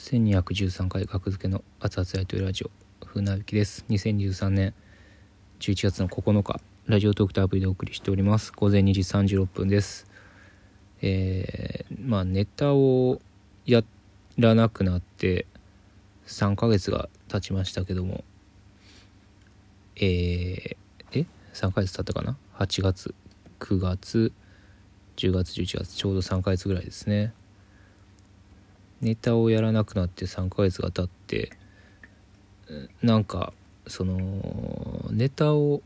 1213回格付けの熱々やというラジオ船引きです。2023年11月の9日ラジオトークとアプリでお送りしております。午前2時36分です。えー、まあネタをやらなくなって3ヶ月が経ちましたけどもえー、え？3ヶ月経ったかな？8月9月10月11月ちょうど3ヶ月ぐらいですね。ネタをやらなくなって3ヶ月が経ってなんかそのネタを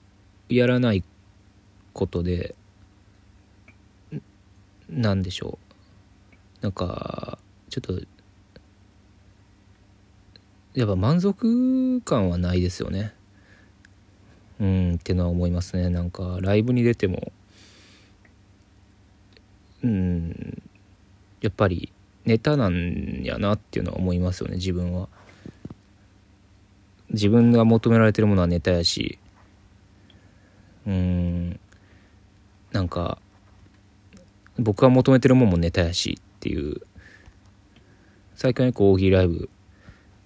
やらないことでなんでしょう。なんかちょっとやっぱ満足感はないですよね。うんってのは思いますね。なんかライブに出てもうんやっぱりネタなんやなっていうのは思いますよね自分は。自分が求められてるものはネタやし。うんなんか僕が求めてるもんもネタやしっていう。最近はこう大喜利ライブ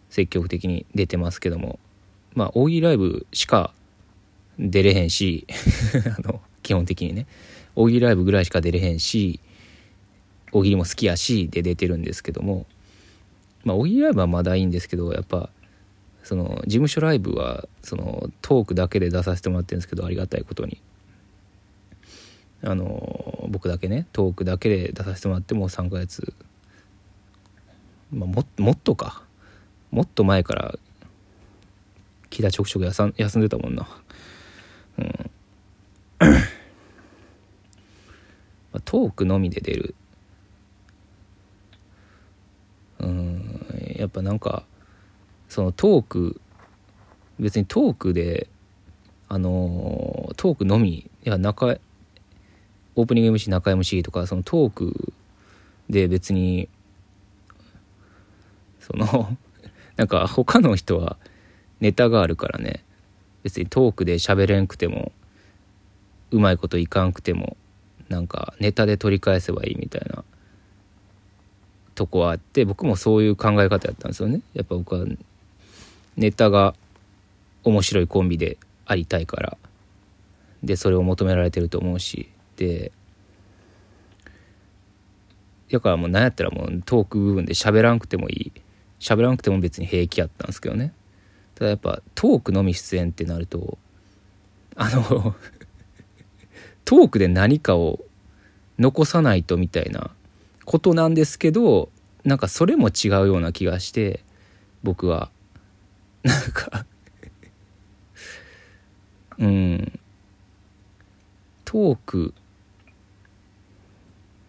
積極的に出てますけども。まあ大喜利ライブしか出れへんし あの基本的にね。大喜利ライブぐらいしか出れへんし大喜利も好きやしで出てるんですけども。まあ大喜利ライブはまだいいんですけどやっぱその事務所ライブはそのトークだけで出させてもらってるんですけどありがたいことに。あの僕だけねトークだけで出させてもらってもう3ヶ月、まあ、ももっとか。もっと前から木田ちょくちょく休んでたもんな。うん。トークのみで出るうんやっぱなんかそのトーク別にトークであのトークのみいや中オープニング MC 中 MC とかそのトークで別にその なんか他の人はネタがあるからね別にトークで喋れんくてもうまいこといかんくてもなんかネタで取り返せばいいみたいな。とこあって僕もそういう考え方やったんですよね。やっぱ僕はネタが面白いコンビでありたいから。でそれを求められてると思うし。でだからもう何やったらもうトーク部分で喋らんくてもいい。喋らんくても別に平気やったんですけどね。ただやっぱトークのみ出演ってなるとあの トークで何かを残さないとみたいなことなんですけどなんかそれも違うような気がして僕は。なんか うん。トーク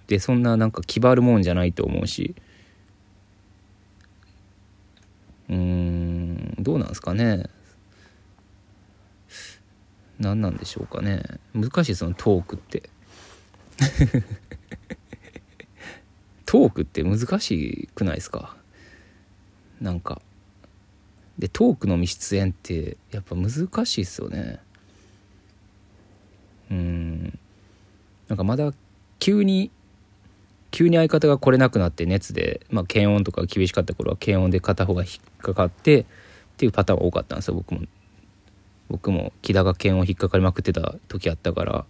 ってそんななんか気張るもんじゃないと思うし。うんどうなんですかね。何なんでしょうかね。難しいそのトークって。トークって難しくないですか？なんか。でトークの密出演ってやっぱ難しいっすよね。うん。なんかまだ急に急に相方が来れなくなって熱で、まあ、検温とか厳しかった頃は検温で片方が引っかかってっていうパターンが多かったんですよ僕も。僕も木田が検温引っかかりまくってた時あったから。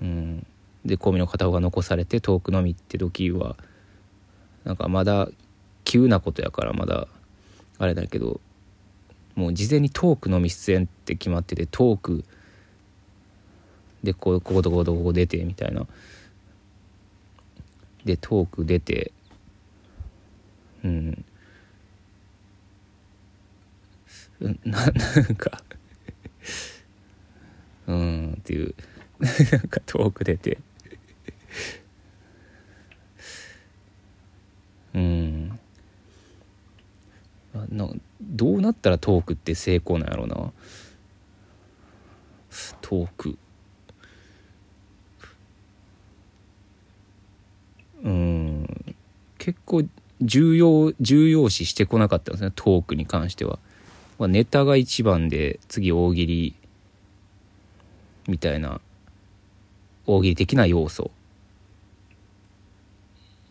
うん。でコンビの片方が残されてトークのみって時はなんかまだ急なことやからまだあれだけどもう事前にトークのみ出演って決まっててトークでこうこことこことここ出てみたいな。でトーク出てうんな なんかうんっていう。なんかトーク出て。うん。などうなったらトークって成功なんやろうな。トーク。うん。結構重要重要視してこなかったんですねトークに関しては、まあ、ネタが一番で次大喜利みたいな大喜利的な要素。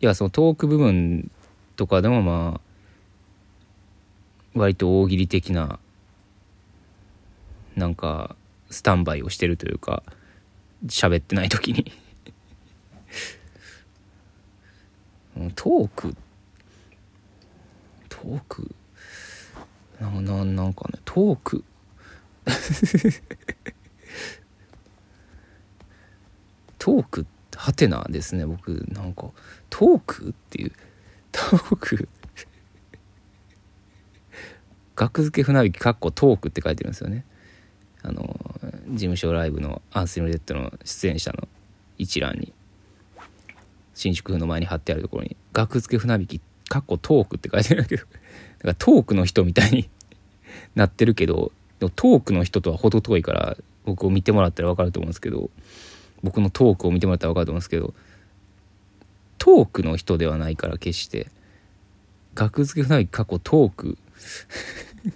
やそのトーク部分とかでもまあ割と大喜利的ななんかスタンバイをしてるというか喋ってない時に。トークトークなななんかねトーク。トークってはてなですね僕なんかトークっていうトーク。額付け船引きかっこトークって書いてるんですよね。あの事務所ライブのアンスリムレッドの出演者の一覧に新宿の前に貼ってあるところに「額付け船引きかっこトーク」って書いてるんだけどだからトークの人みたいに なってるけどトークの人とは程遠いから僕を見てもらったら分かると思うんですけど僕のトークを見てもらったら分かると思うんですけどトークの人ではないから決して額付け船引き過去トーク。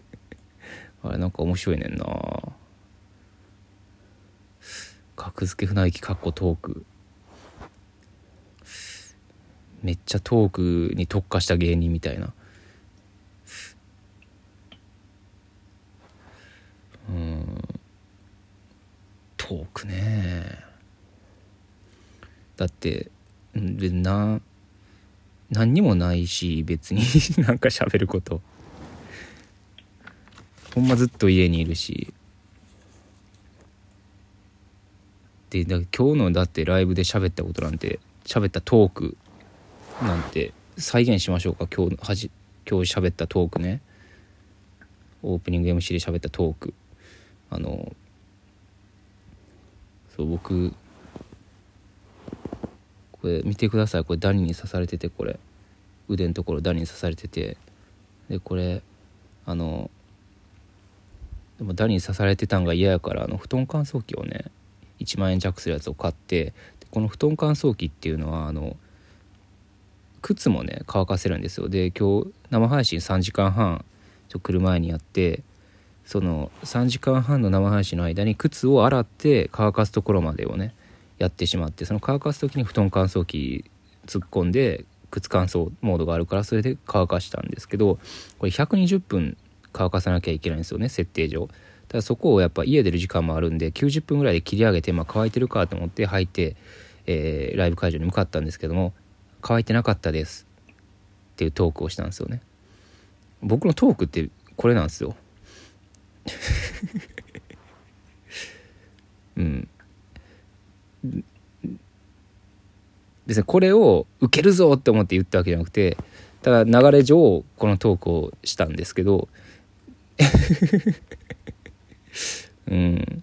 あれなんか面白いねんな。格付け船行きかっこトーク。めっちゃトークに特化した芸人みたいな。うん。トークね。だってな何にもないし別に なんか喋ること。ほんまずっと家にいるし。でだ今日のだってライブで喋ったことなんて喋ったトークなんて再現しましょうか。今日はじ今日喋ったトークね。オープニング MC で喋ったトーク。あのそう僕これ見てください。これダニに刺されててこれ。腕のところダニに刺されてて。でこれあのでもダニに刺されてたんが嫌やからあの布団乾燥機をね1万円弱するやつを買ってこの布団乾燥機っていうのはあの靴もね乾かせるんですよ。で今日生配信3時間半ちょっと来る前にやってその3時間半の生配信の間に靴を洗って乾かすところまでをねやってしまってその乾かす時に布団乾燥機突っ込んで靴乾燥モードがあるからそれで乾かしたんですけどこれ120分乾かさなきゃいけないんですよね設定上。ただそこをやっぱ家出る時間もあるんで90分ぐらいで切り上げて、まあ、乾いてるかと思って履いて、えー、ライブ会場に向かったんですけども乾いてなかったです。っていうトークをしたんですよね。僕のトークってこれなんですよ。うん。別にこれを受けるぞって思って言ったわけじゃなくてただ流れ上このトークをしたんですけど うん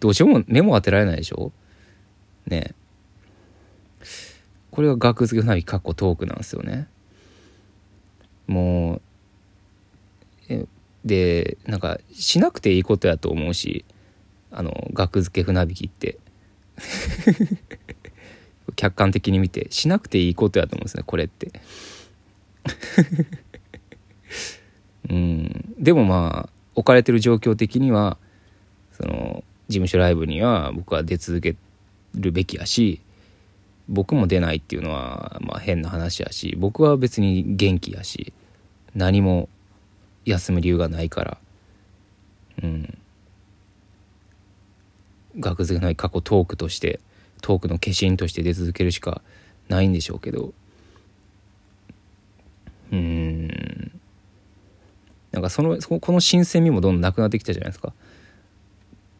どうしようも目も当てられないでしょ？ね。これが学付け船引かっこトークなんですよね。もうでなんかしなくていいことやと思うしあの額付け船引きって。客観的に見てしなくていいことやと思うんですねこれって。うん。でもまあ置かれてる状況的にはその事務所ライブには僕は出続けるべきやし僕も出ないっていうのはまあ変な話やし僕は別に元気やし何も休む理由がないからうん。学付けない過去トークとしてトークの化身として出続けるしかないんでしょうけど。うん。なんかそのこの新鮮味もどんどんなくなってきたじゃないですか。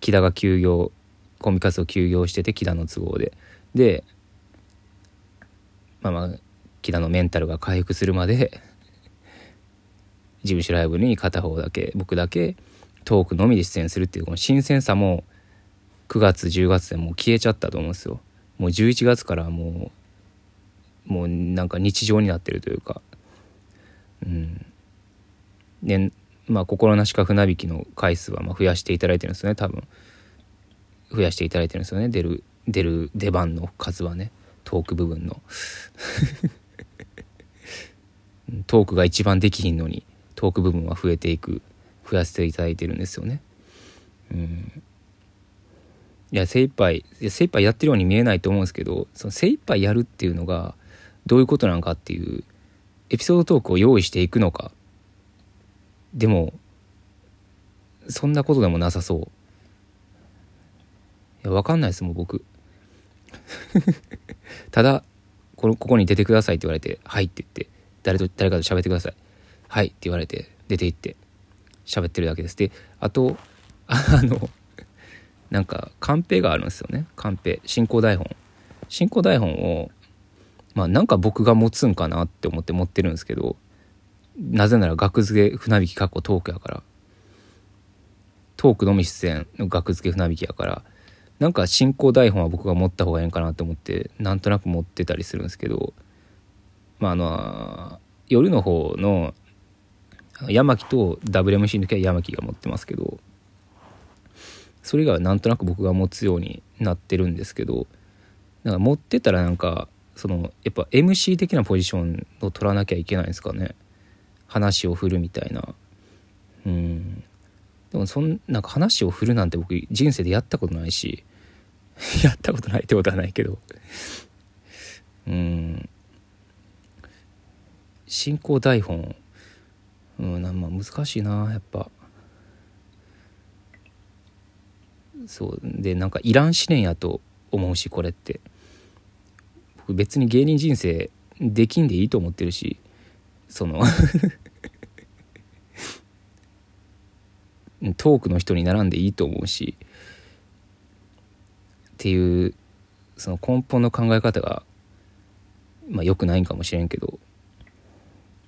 木田が休業コンビ活動休業してて木田の都合で。でまあまあ木田のメンタルが回復するまで事務所ライブに片方だけ僕だけトークのみで出演するっていうこの新鮮さも9月10月でもう消えちゃったと思うんですよ。もう11月からもうもうなんか日常になってるというか。うん。でまあ心なしか船引きの回数はま増やしていただいてるんですよね多分。増やしていただいてるんですよね出る出る出番の数はね。トーク部分の。トークが一番できひんのにトーク部分は増えていく増やしていただいてるんですよね。うん。いや精一杯精一杯やってるように見えないと思うんですけどその精一杯やるっていうのがどういうことなのかっていうエピソードトークを用意していくのか。でもそんなことでもなさそう。いや分かんないですもん僕。ただこのここに出てくださいって言われて「はい」って言って誰と誰かと喋ってください「はい」って言われて出て行って喋ってるだけです。であとあのなんかカンペがあるんですよね。カンペ。進行台本。進行台本をまあなんか僕が持つんかなって思って持ってるんですけどなぜなら額付け船引きかっこトークやから。トークのみ出演の額付け船引きやから。なんか進行台本は僕が持った方がいいんかなと思ってなんとなく持ってたりするんですけど。まああの夜の方の山木と WMC の時は山木が持ってますけど。それがなんとなく僕が持つようになってるんですけどなんか持ってたらなんかそのやっぱ MC 的なポジションを取らなきゃいけないんですかね。話を振るみたいな。うん。でもそんなんか話を振るなんて僕人生でやったことないし やったことないってことはないけど。うん。進行台本。うんまあ難しいなやっぱ。そう。でなんかいらん試練やと思うしこれって。僕別に芸人人生できんでいいと思ってるしその トークの人に並んでいいと思うしっていうその根本の考え方がまあ良くないんかもしれんけど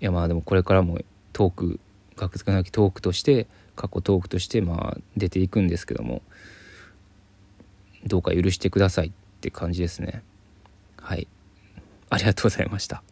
いやまあでもこれからもトーク学付けなきトークとして過去トークとしてまあ出ていくんですけどもどうか許してくださいって感じですね。はい。ありがとうございました。